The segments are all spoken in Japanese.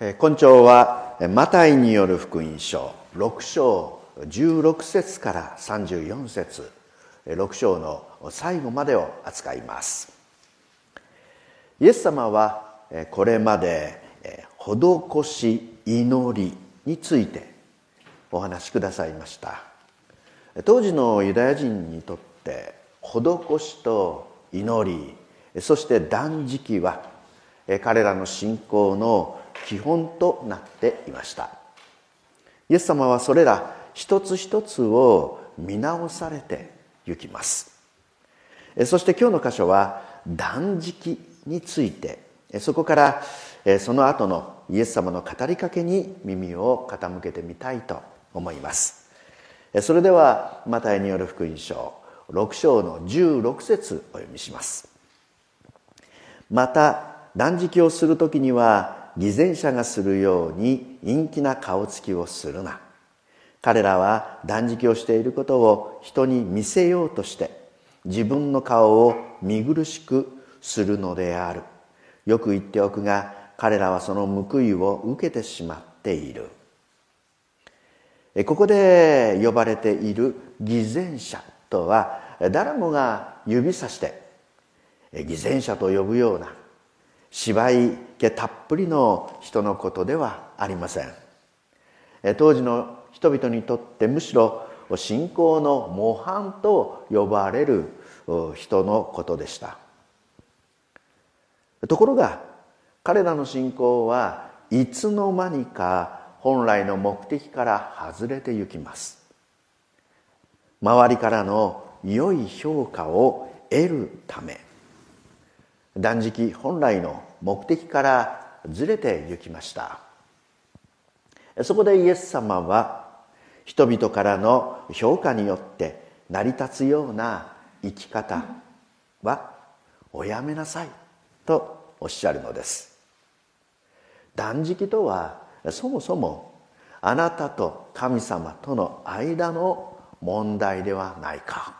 今朝はマタイによる福音書6章16節から34節6章の最後までを扱います。イエス様はこれまで施し祈りについてお話しくださいました。当時のユダヤ人にとって施しと祈りそして断食は彼らの信仰の基本となっていました。イエス様はそれら一つ一つを見直されてゆきます。そして今日の箇所は断食について。そこからその後のイエス様の語りかけに耳を傾けてみたいと思います。それではマタイによる福音書6章の16節お読みします。また断食をする時には偽善者がするように陰気な顔つきをするな。彼らは断食をしていることを人に見せようとして自分の顔を見苦しくするのである。よく言っておくが彼らはその報いを受けてしまっている。ここで呼ばれている偽善者とは誰もが指さして偽善者と呼ぶような芝居気たっぷりの人のことではありません。当時の人々にとってむしろ信仰の模範と呼ばれる人のことでした。ところが彼らの信仰はいつの間にか本来の目的から外れてゆきます。周りからの良い評価を得るため。断食本来の目的からずれてゆきました。そこでイエス様は人々からの評価によって成り立つような生き方はおやめなさいとおっしゃるのです。断食とはそもそもあなたと神様との間の問題ではないか。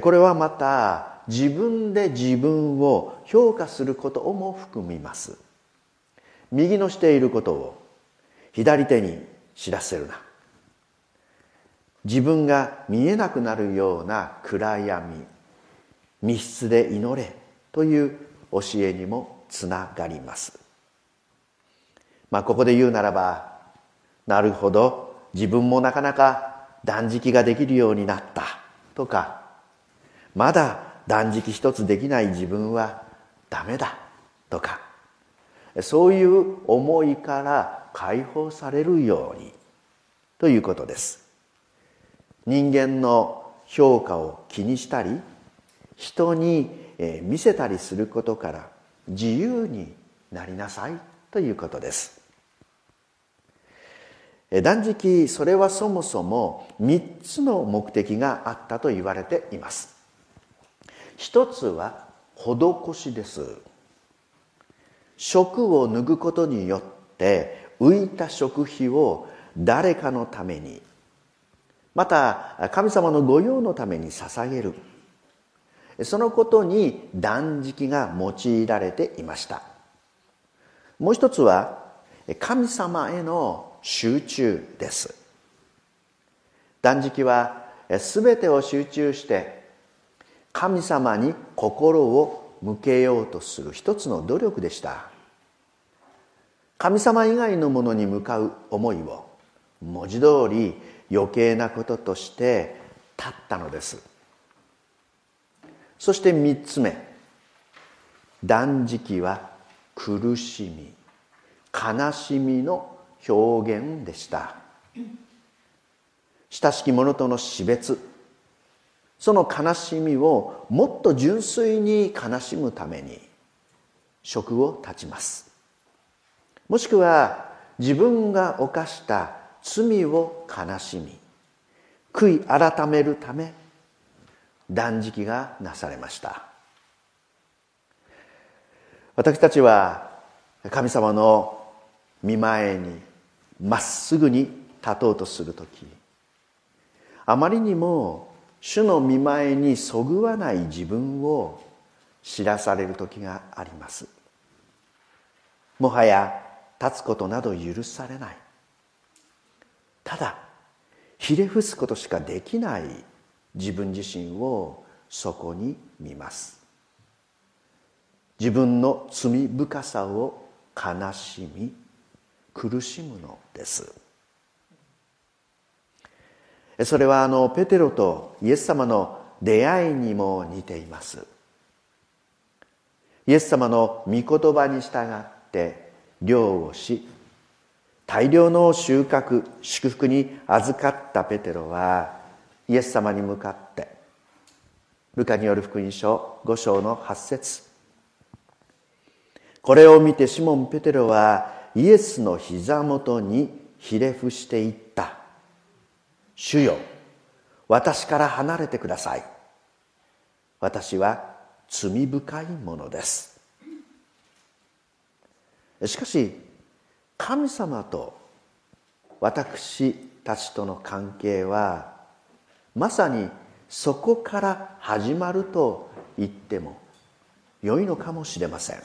これはまた自分で自分を評価することをも含みます。右のしていることを左手に知らせるな。自分が見えなくなるような暗闇密室で祈れという教えにもつながります。まあここで言うならばなるほど自分もなかなか断食ができるようになったとかまだ断食一つできない自分はダメだとか。そういう思いから解放されるようにということです。人間の評価を気にしたり人に見せたりすることから自由になりなさいということです。断食それはそもそも3つの目的があったと言われています。一つは施しです。食を脱ぐことによって浮いた食費を誰かのためにまた神様の御用のために捧げる。そのことに断食が用いられていました。もう一つは神様への集中です。断食は全てを集中して神様に心を向けようとする一つの努力でした。神様以外のものに向かう思いを文字通り余計なこととして立ったのです。そして三つ目。断食は苦しみ悲しみの表現でした。親しき者との死別その悲しみをもっと純粋に悲しむために職を断ちます。もしくは自分が犯した罪を悲しみ悔い改めるため断食がなされました。私たちは神様の見前にまっすぐに立とうとする時あまりにも主の見前にそぐわない自分を知らされる時があります。もはや立つことなど許されない。ただひれ伏すことしかできない自分自身をそこに見ます。自分の罪深さを悲しみ苦しむのです。それはあのペテロとイエス様の出会いにも似ています。イエス様の御言葉に従って漁をし大量の収穫祝福に預かったペテロはイエス様に向かってルカによる福音書5章の8節。これを見てシモン・ペテロはイエスの膝元にひれ伏していった「主よ私から離れてください。私は罪深いものです」しかし神様と私たちとの関係はまさにそこから始まると言っても良いのかもしれません。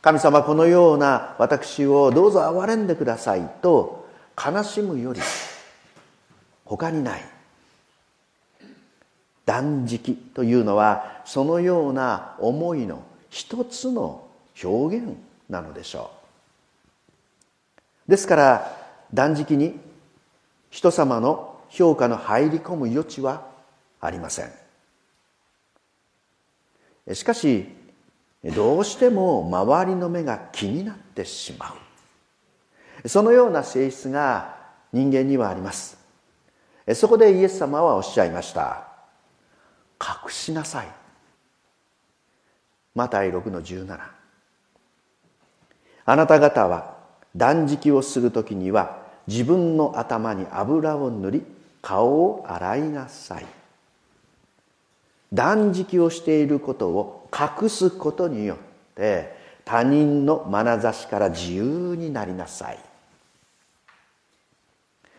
神様このような私をどうぞ憐れんでくださいと悲しむより他にない。断食というのはそのような思いの一つの表現なのでしょう。ですから断食に人様の評価の入り込む余地はありません。しかしどうしても周りの目が気になってしまう。そのような性質が人間にはあります。そこでイエス様はおっしゃいました。隠しなさい。マタイ6の17あなた方は断食をする時には自分の頭に油を塗り顔を洗いなさい。断食をしていることを隠すことによって他人の眼差しから自由になりなさい。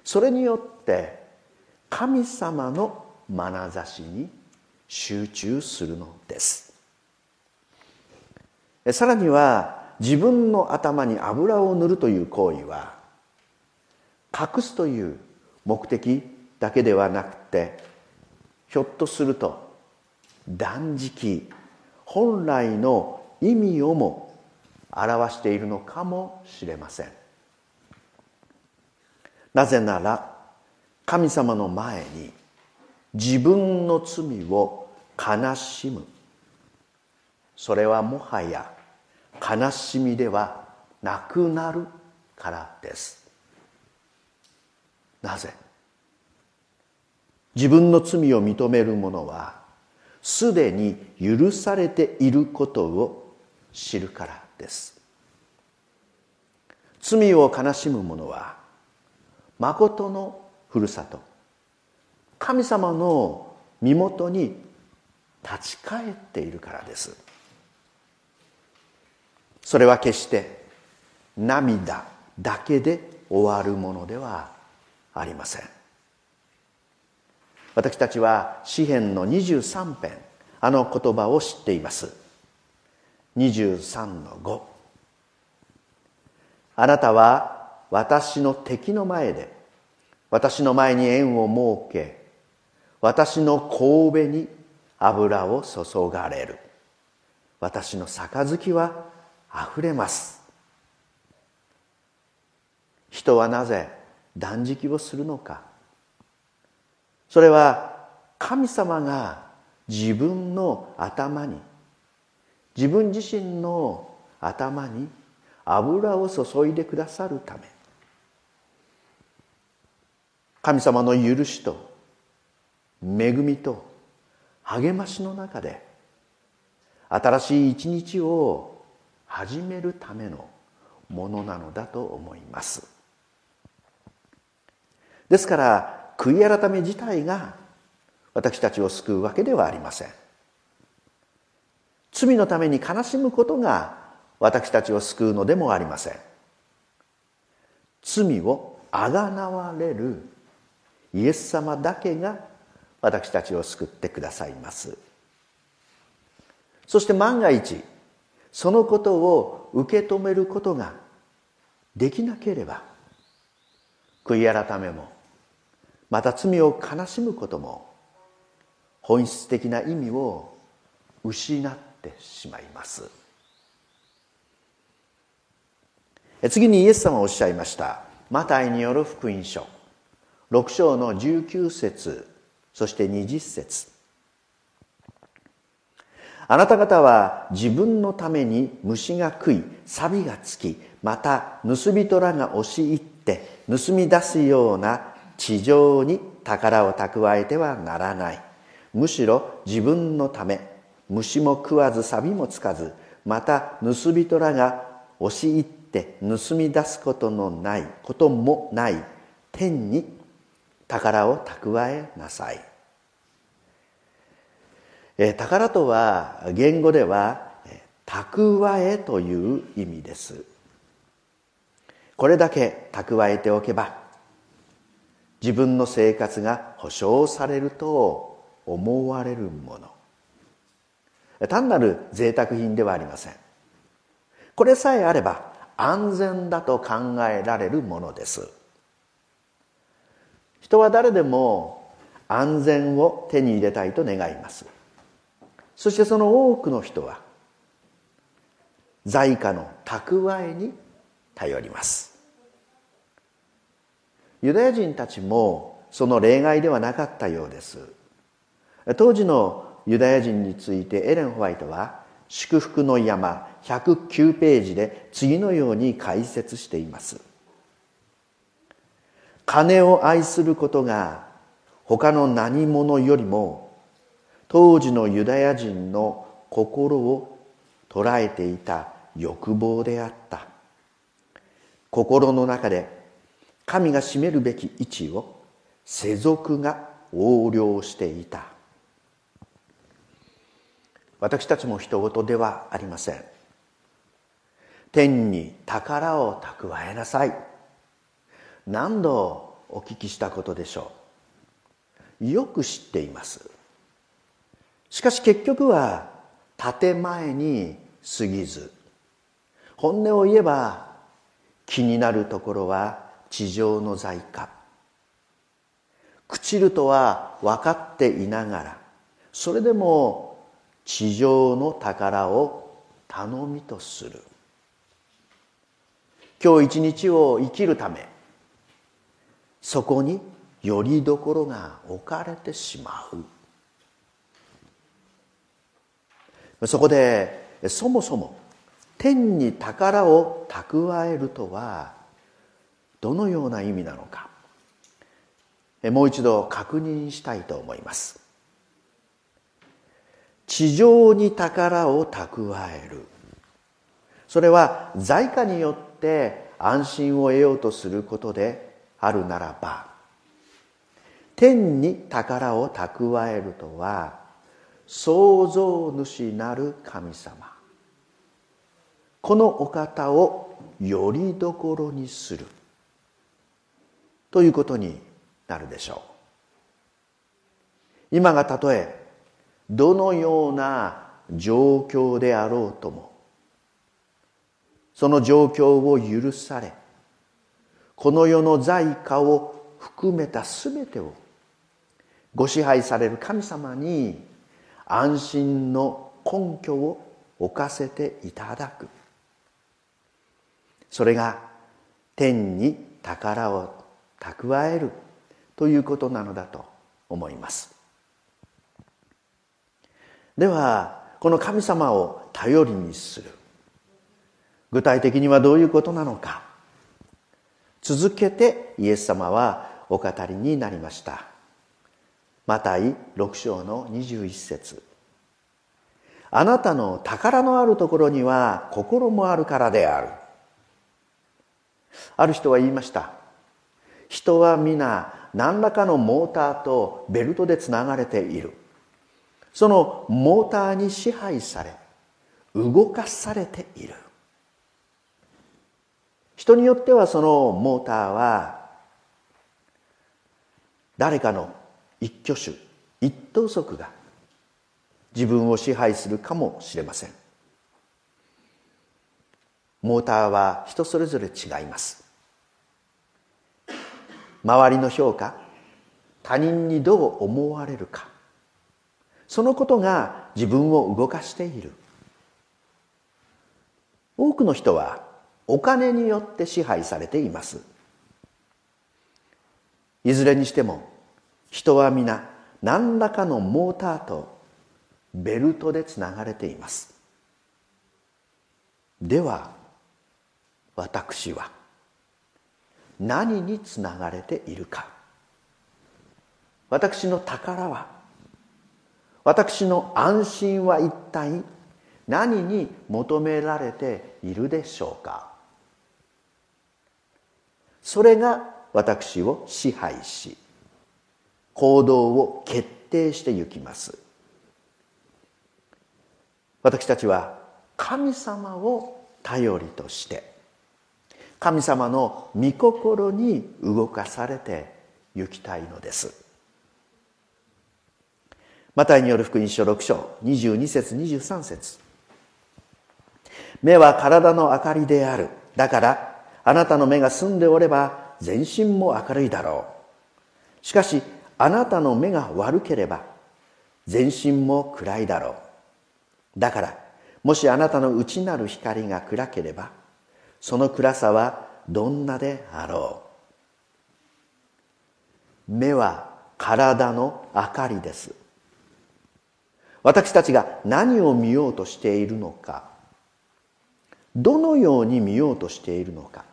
それによって神様の眼差しに集中するのです。さらには自分の頭に油を塗るという行為は隠すという目的だけではなくてひょっとすると断食本来の意味をも表しているのかもしれません。なぜなら神様の前に自分の罪を悲しむ。それはもはや悲しみではなくなるからです。なぜ？自分の罪を認める者はすでに許されていることを知るからです。罪を悲しむ者は誠のふるさと。神様の身元に立ち返っているからです。それは決して涙だけで終わるものではありません。私たちは詩篇の23編あの言葉を知っています。23の5あなたは私の敵の前で私の前に縁を設け私の神戸に油を注がれる。私の杯は溢れます。人はなぜ断食をするのか。それは神様が自分の頭に自分自身の頭に油を注いでくださるため。神様の許しと恵みと励ましの中で新しい一日を始めるためのものなのだと思います。ですから悔い改め自体が私たちを救うわけではありません。罪のために悲しむことが私たちを救うのでもありません。罪をあがなわれるイエス様だけが私たちを救ってくださいます。そして万が一そのことを受け止めることができなければ悔い改めもまた罪を悲しむことも本質的な意味を失ってしまいます。次にイエス様はおっしゃいました。マタイによる福音書。6章の19節そして20節。あなた方は自分のために虫が食い錆がつきまた盗人らが押し入って盗み出すような地上に宝を蓄えてはならない。むしろ自分のため虫も食わず錆もつかずまた盗人らが押し入って盗み出すことのないこともない天に宝を蓄えなさい。え宝とは言語では蓄えという意味です。これだけ蓄えておけば自分の生活が保障されると思われるもの。単なる贅沢品ではありません。これさえあれば安全だと考えられるものです。人は誰でも安全を手に入れたいと願います。そしてその多くの人は在家の蓄えに頼ります。ユダヤ人たちもその例外ではなかったようです。当時のユダヤ人についてエレン・ホワイトは「祝福の山」109ページで次のように解説しています。金を愛することが他の何者よりも当時のユダヤ人の心を捉えていた欲望であった。心の中で神が占めるべき位置を世俗が横領していた。私たちも人事ではありません。天に宝を蓄えなさい。何度お聞きしたことでしょう？よく知っています。しかし結局は建前に過ぎず本音を言えば気になるところは地上の在家。朽ちるとは分かっていながらそれでも地上の宝を頼みとする。今日一日を生きるためそこによりどころが置かれてしまう。そこでそもそも天に宝を蓄えるとはどのような意味なのかもう一度確認したいと思います。地上に宝を蓄える。それは在家によって安心を得ようとすることであるならば天に宝を蓄えるとは創造主なる神様。このお方をよりどころにする。ということになるでしょう。今がたとえどのような状況であろうともその状況を許されこの世の在家を含めた全てをご支配される神様に安心の根拠を置かせていただく。それが天に宝を蓄えるということなのだと思います。ではこの神様を頼りにする。具体的にはどういうことなのか。続けてイエス様はお語りになりました。マタイ6章の21節。あなたの宝のあるところには心もあるからである。ある人は言いました。人は皆何らかのモーターとベルトでつながれている。そのモーターに支配され動かされている。人によってはそのモーターは誰かの一挙手一投足が自分を支配するかもしれません。モーターは人それぞれ違います。周りの評価他人にどう思われるかそのことが自分を動かしている。多くの人はお金によって支配されています。いずれにしても人は皆何らかのモーターとベルトでつながれています。では私は何につながれているか。私の宝は私の安心は一体何に求められているでしょうか。それが私を支配し行動を決定してゆきます。私たちは神様を頼りとして神様の御心に動かされて行きたいのです。マタイによる福音書6章22節23節。目は体の明かりである。だからあなたの目が澄んでおれば全身も明るいだろう。しかしあなたの目が悪ければ全身も暗いだろう。だからもしあなたの内なる光が暗ければその暗さはどんなであろう。目は体の明かりです。私たちが何を見ようとしているのかどのように見ようとしているのか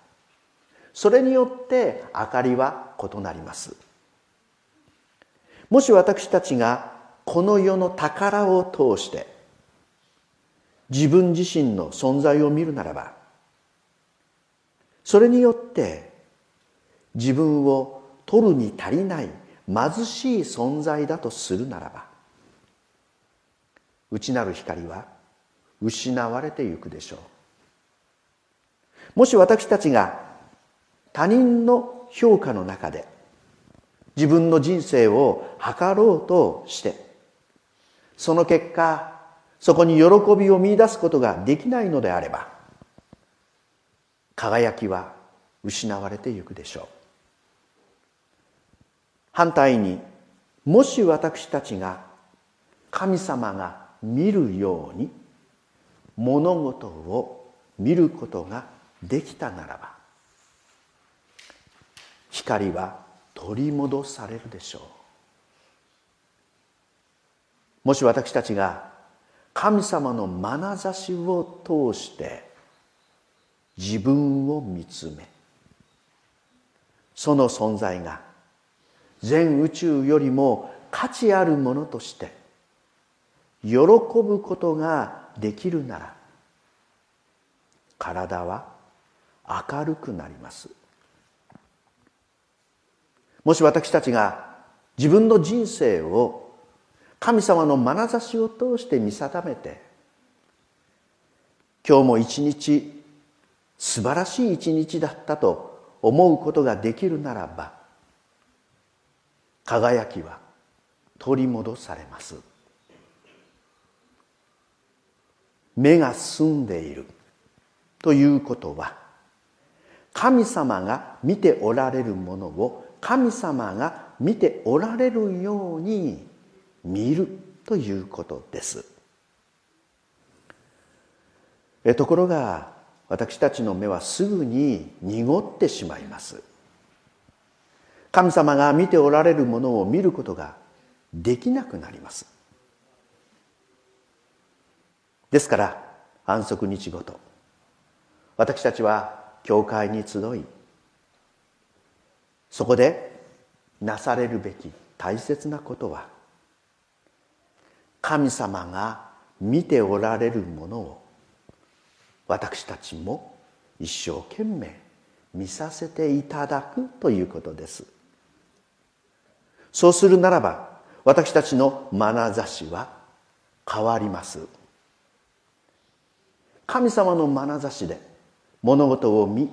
それによって明かりは異なります。もし私たちがこの世の宝を通して自分自身の存在を見るならばそれによって自分を取るに足りない貧しい存在だとするならば内なる光は失われてゆくでしょう。もし私たちが他人の評価の中で自分の人生を図ろうとしてその結果そこに喜びを見いだすことができないのであれば輝きは失われてゆくでしょう。反対にもし私たちが神様が見るように物事を見ることができたならば光は取り戻されるでしょう。もし私たちが神様の眼差しを通して自分を見つめその存在が全宇宙よりも価値あるものとして喜ぶことができるなら体は明るくなります。もし私たちが自分の人生を神様の眼差しを通して見定めて今日も一日素晴らしい一日だったと思うことができるならば輝きは取り戻されます。目が澄んでいるということは神様が見ておられるものを神様が見ておられるように見るということです。ところが私たちの目はすぐに濁ってしまいます。神様が見ておられるものを見ることができなくなります。ですから安息日ごと私たちは教会に集いそこでなされるべき大切なことは神様が見ておられるものを私たちも一生懸命見させていただくということです。そうするならば私たちの眼差しは変わります。神様の眼差しで物事を見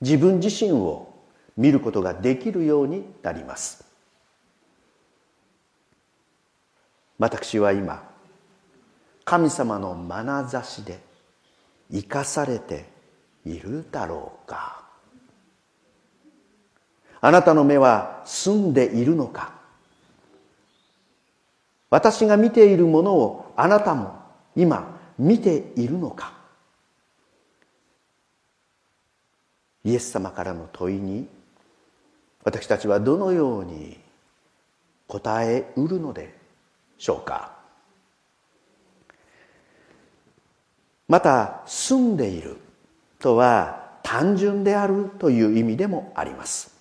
自分自身を見ることができるようになります。私は今神様の眼差しで生かされているだろうか。あなたの目は澄んでいるのか。私が見ているものをあなたも今見ているのか。イエス様からの問いに私たちはどのように答えうるのでしょうか。また住んでいるとは単純であるという意味でもあります。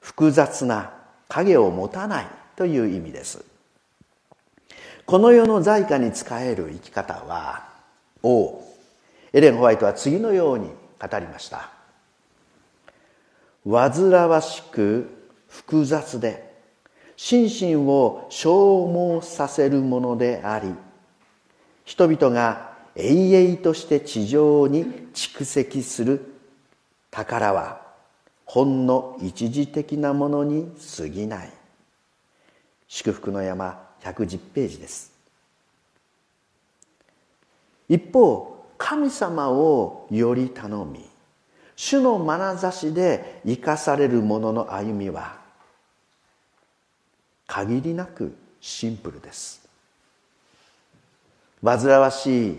複雑な影を持たないという意味です。この世の財貨に仕える生き方は王エレン・ホワイトは次のように語りました。煩わしく複雑で心身を消耗させるものであり人々が永遠として地上に蓄積する宝はほんの一時的なものに過ぎない。祝福の山110ページです。一方神様をより頼み主の眼差しで生かされる者の歩みは限りなくシンプルです。煩わしい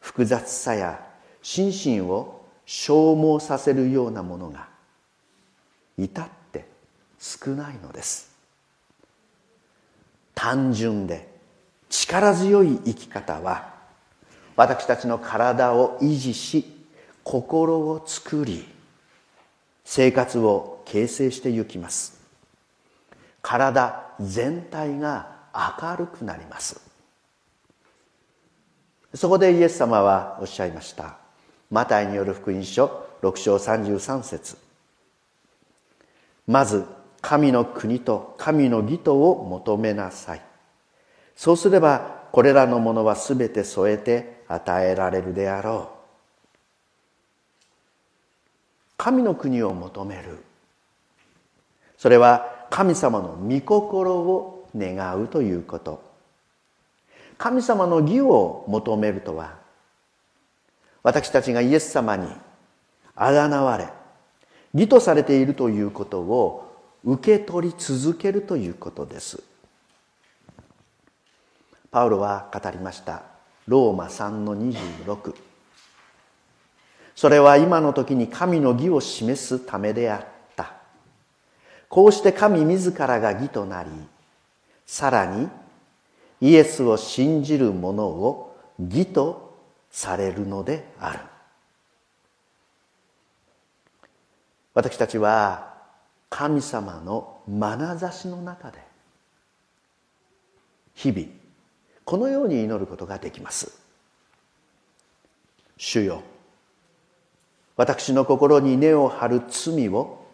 複雑さや心身を消耗させるようなものが至って少ないのです。単純で力強い生き方は私たちの体を維持し心を作り生活を形成してゆきます。体全体が明るくなります。そこでイエス様はおっしゃいました。マタイによる福音書6章33節。まず神の国と神の義とを求めなさい。そうすればこれらのものはすべて添えて与えられるであろう。神の国を求める。それは神様の御心を願うということ。神様の義を求めるとは私たちがイエス様にあがなわれ義とされているということを受け取り続けるということです。パウロは語りました。ローマ3の26それは今の時に神の義を示すためであった。こうして神自らが義となりさらにイエスを信じる者を義とされるのである。私たちは神様の眼差しの中で日々このように祈ることができます。主よ私の心に根を張る罪を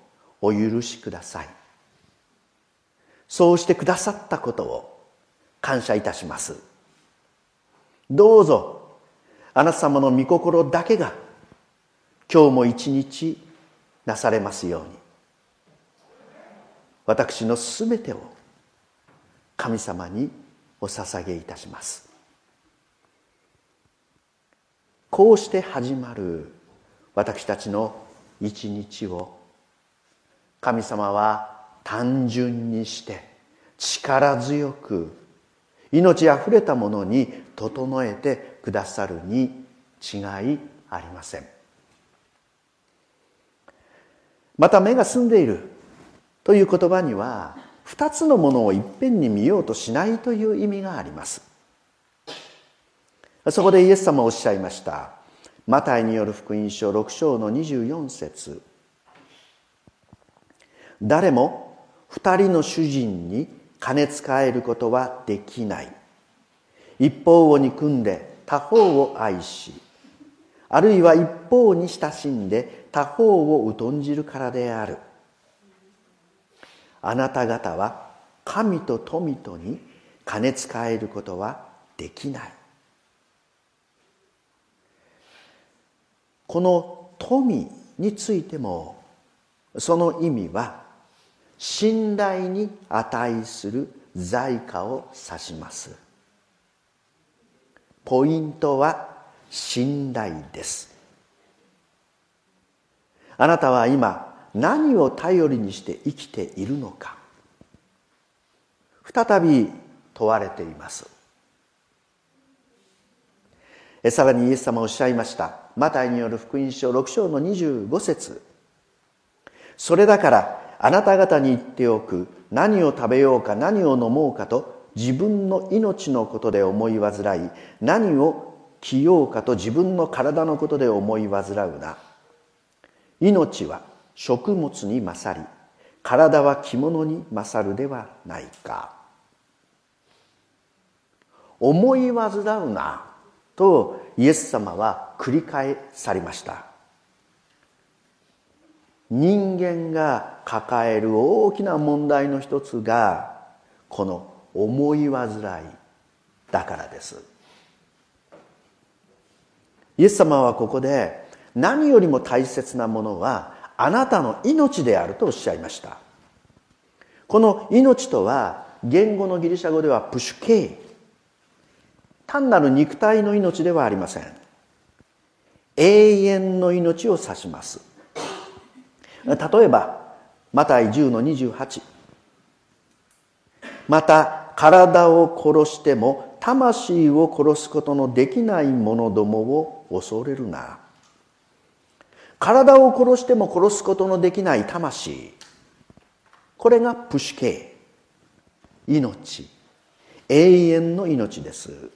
お許しください。そうしてくださったことを感謝いたします。どうぞあなた様の御心だけが今日も一日なされますように。私のすべてを神様にお捧げいたします。こうして始まる私たちの一日を神様は単純にして力強く命あふれたものに整えてくださるに違いありません。また目が澄んでいるという言葉には二つのものをいっぺんに見ようとしないという意味があります。そこでイエス様おっしゃいました。マタイによる福音書6章の24節。誰も二人の主人に金使えることはできない。一方を憎んで他方を愛しあるいは一方に親しんで他方を疎んじるからである。あなた方は神と富とに金使えることはできない。この富についてもその意味は信頼に値する財貨を指します。ポイントは信頼です。あなたは今何を頼りにして生きているのか。再び問われています。さらにイエス様おっしゃいました。マタイによる福音書6章の25節。それだからあなた方に言っておく何を食べようか何を飲もうかと自分の命のことで思い煩い何を着ようかと自分の体のことで思い煩うな。命は食物に勝り体は着物に勝るではないか。思い煩うな。とイエス様は繰り返されました。人間が抱える大きな問題の一つがこの思い煩いだからです。イエス様はここで何よりも大切なものはあなたの命であるとおっしゃいました。この命とは言語のギリシャ語ではプシュケイ単なる肉体の命ではありません。永遠の命を指します。例えばマタイ10の28また体を殺しても魂を殺すことのできない者どもを恐れるな。体を殺しても殺すことのできない魂。これがプシケ。命。永遠の命です。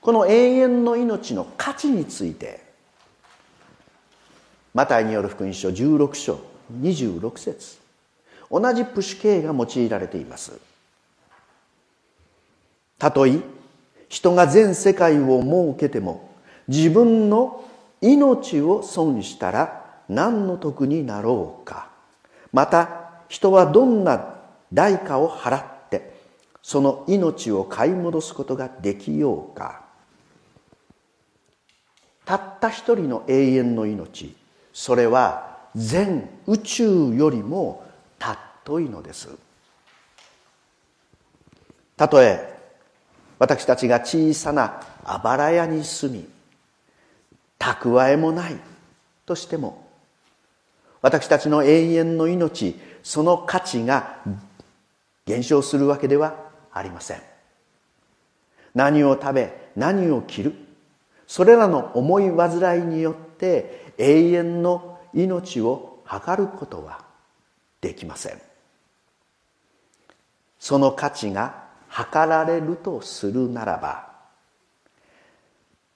この永遠の命の価値についてマタイによる福音書16章26節。同じプシュケが用いられています。たとえ人が全世界を設けても自分の命を損したら何の得になろうか。また人はどんな代価を払ってその命を買い戻すことができようか。たった一人の永遠の命。それは全宇宙よりも尊いのです。たとえ私たちが小さなあばら屋に住み蓄えもないとしても私たちの永遠の命その価値が減少するわけではありません。何を食べ何を着るそれらの思い煩いによって永遠の命を測ることはできません。その価値が測られるとするならば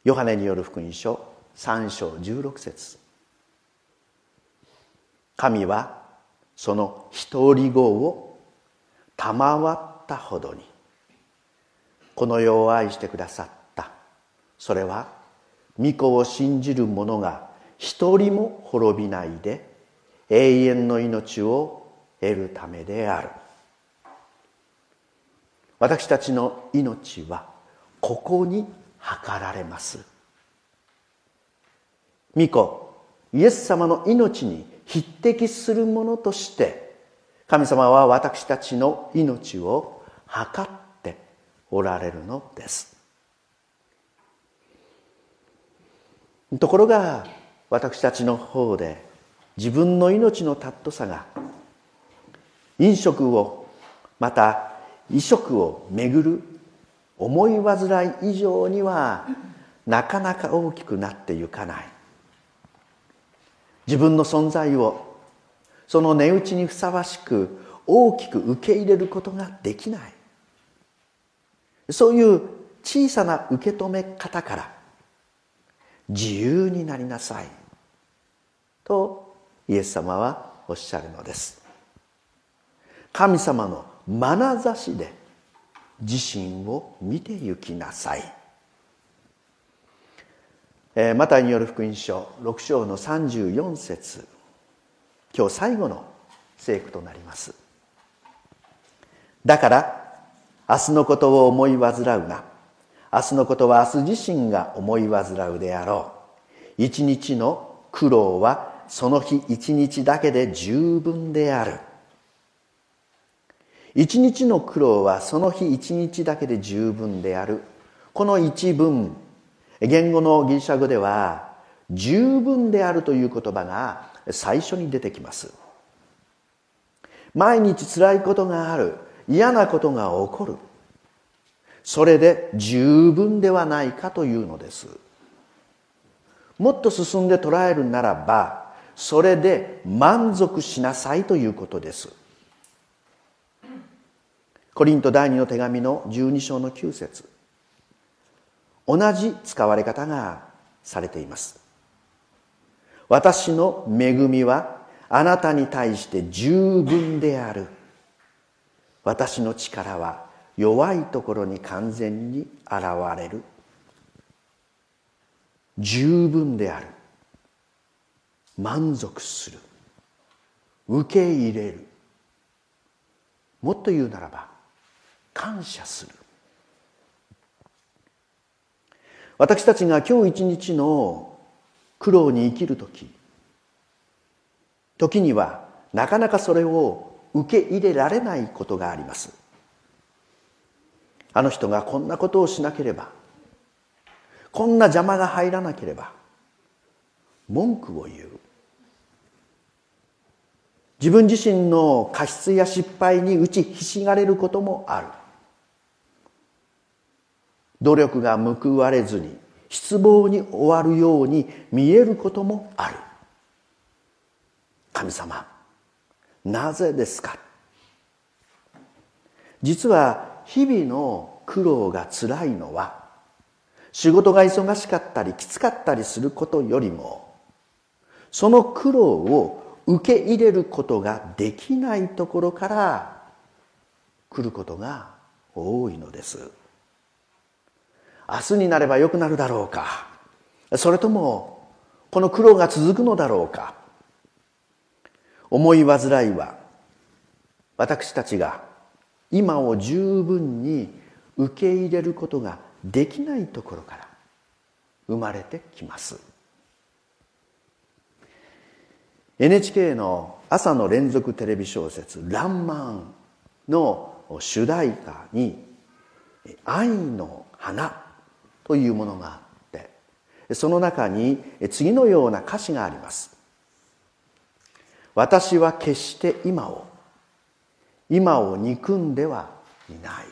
ヨハネによる福音書3章16節。神はその独り子を賜ったほどにこの世を愛してくださった。それは御子を信じる者が一人も滅びないで永遠の命を得るためである。私たちの命はここに測られます。御子イエス様の命に匹敵するものとして神様は私たちの命を測っておられるのです。ところが私たちの方で自分の命の尊さが飲食をまた衣食をめぐる思い煩い以上にはなかなか大きくなってゆかない。自分の存在をその値打ちにふさわしく大きく受け入れることができない。そういう小さな受け止め方から自由になりなさい。とイエス様はおっしゃるのです。神様の眼差しで自身を見てゆきなさい、えー、マタイによる福音書6章の34節。今日最後の聖句となります。だから明日のことを思い煩うな。明日のことは明日自身が思い煩うであろう。一日の苦労はその日一日だけで十分である。一日の苦労はその日一日だけで十分である。この一文言語のギリシャ語では十分であるという言葉が最初に出てきます。毎日辛いことがある嫌なことが起こる。それで十分ではないかというのです。もっと進んで捉えるならばそれで満足しなさいということです。コリント第二の手紙の12章の9節。同じ使われ方がされています。私の恵みはあなたに対して十分である。私の力は弱いところに完全に現れる。十分である。満足する。受け入れる。もっと言うならば感謝する。私たちが今日一日の苦労に生きる時時にはなかなかそれを受け入れられないことがあります。あの人がこんなことをしなければこんな邪魔が入らなければ文句を言う。自分自身の過失や失敗に打ちひしがれることもある。努力が報われずに失望に終わるように見えることもある。神様なぜですか？実は日々の苦労がつらいのは仕事が忙しかったりきつかったりすることよりもその苦労を受け入れることができないところから来ることが多いのです。明日になれば良くなるだろうか。それともこの苦労が続くのだろうか。思い煩いは私たちが今を十分に受け入れることができないところから生まれてきます。NHK の朝の連続テレビ小説「らんまん」の主題歌に「愛の花」というものがあってその中に次のような歌詞があります。私は決して今を今を憎んではいない。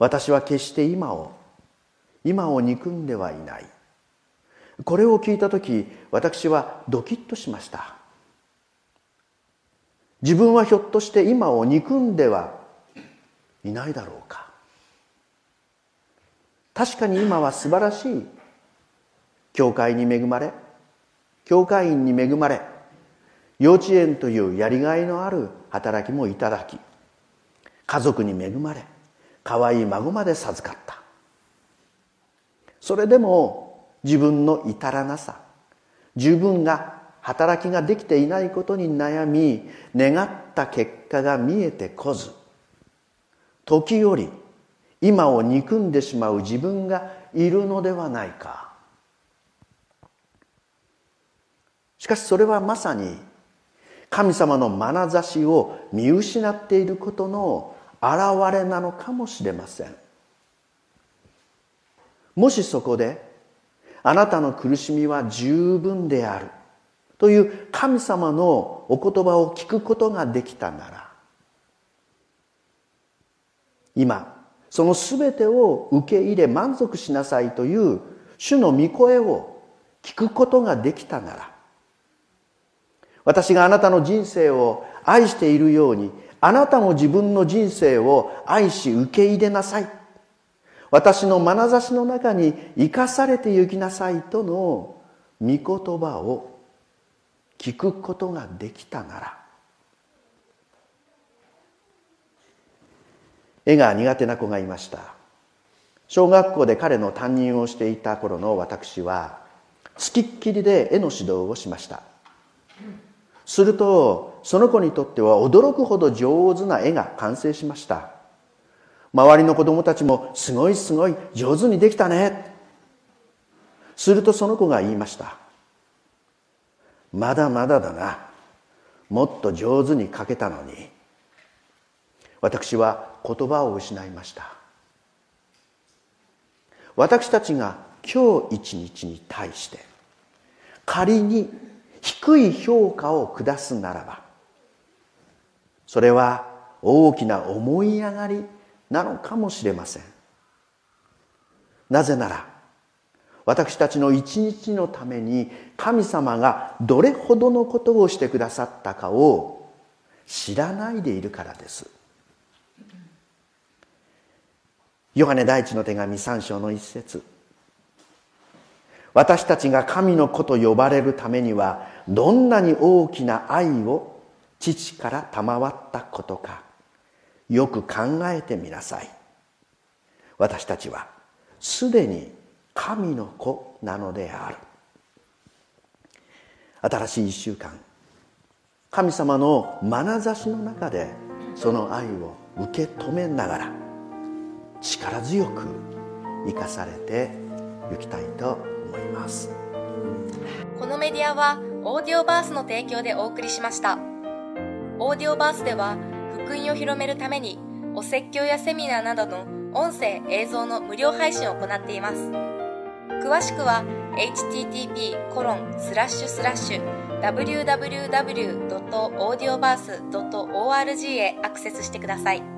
私は決して今を今を憎んではいない。これを聞いた時私はドキッとしました。自分はひょっとして今を憎んではいないだろうか。確かに今は素晴らしい。教会に恵まれ教会員に恵まれ。幼稚園というやりがいのある働きもいただき家族に恵まれ可愛い孫まで授かった。それでも自分の至らなさ十分が働きができていないことに悩み願った結果が見えてこず時折今を憎んでしまう自分がいるのではないか。しかしそれはまさに神様の眼差しを見失っていることの現れなのかもしれません。もしそこであなたの苦しみは十分であるという神様のお言葉を聞くことができたなら今その全てを受け入れ満足しなさいという主の御声を聞くことができたなら私があなたの人生を愛しているようにあなたも自分の人生を愛し受け入れなさい。私の眼差しの中に生かされて行きなさいとの御言葉を聞くことができたなら絵が苦手な子がいました。小学校で彼の担任をしていた頃の私は付きっきりで絵の指導をしました。するとその子にとっては驚くほど上手な絵が完成しました。周りの子供たちもすごいすごい上手にできたね。するとその子が言いました。まだまだだな。もっと上手に描けたのに。私は言葉を失いました。私たちが今日一日に対して仮に低い評価を下すならばそれは大きな思い上がりなのかもしれません。なぜなら私たちの一日のために神様がどれほどのことをしてくださったかを知らないでいるからです。ヨハネ第一の手紙3章の一節。私たちが神の子と呼ばれるためにはどんなに大きな愛を父から賜ったことかよく考えてみなさい。私たちはすでに神の子なのである。新しい一週間神様の眼差しの中でその愛を受け止めながら力強く生かされていきたいと思います。このメディアはオーディオバースの提供でお送りしましたオーディオバースでは福音を広めるためにお説教やセミナーなどの音声映像の無料配信を行っています詳しくは http://www.audioverse.org へアクセスしてください。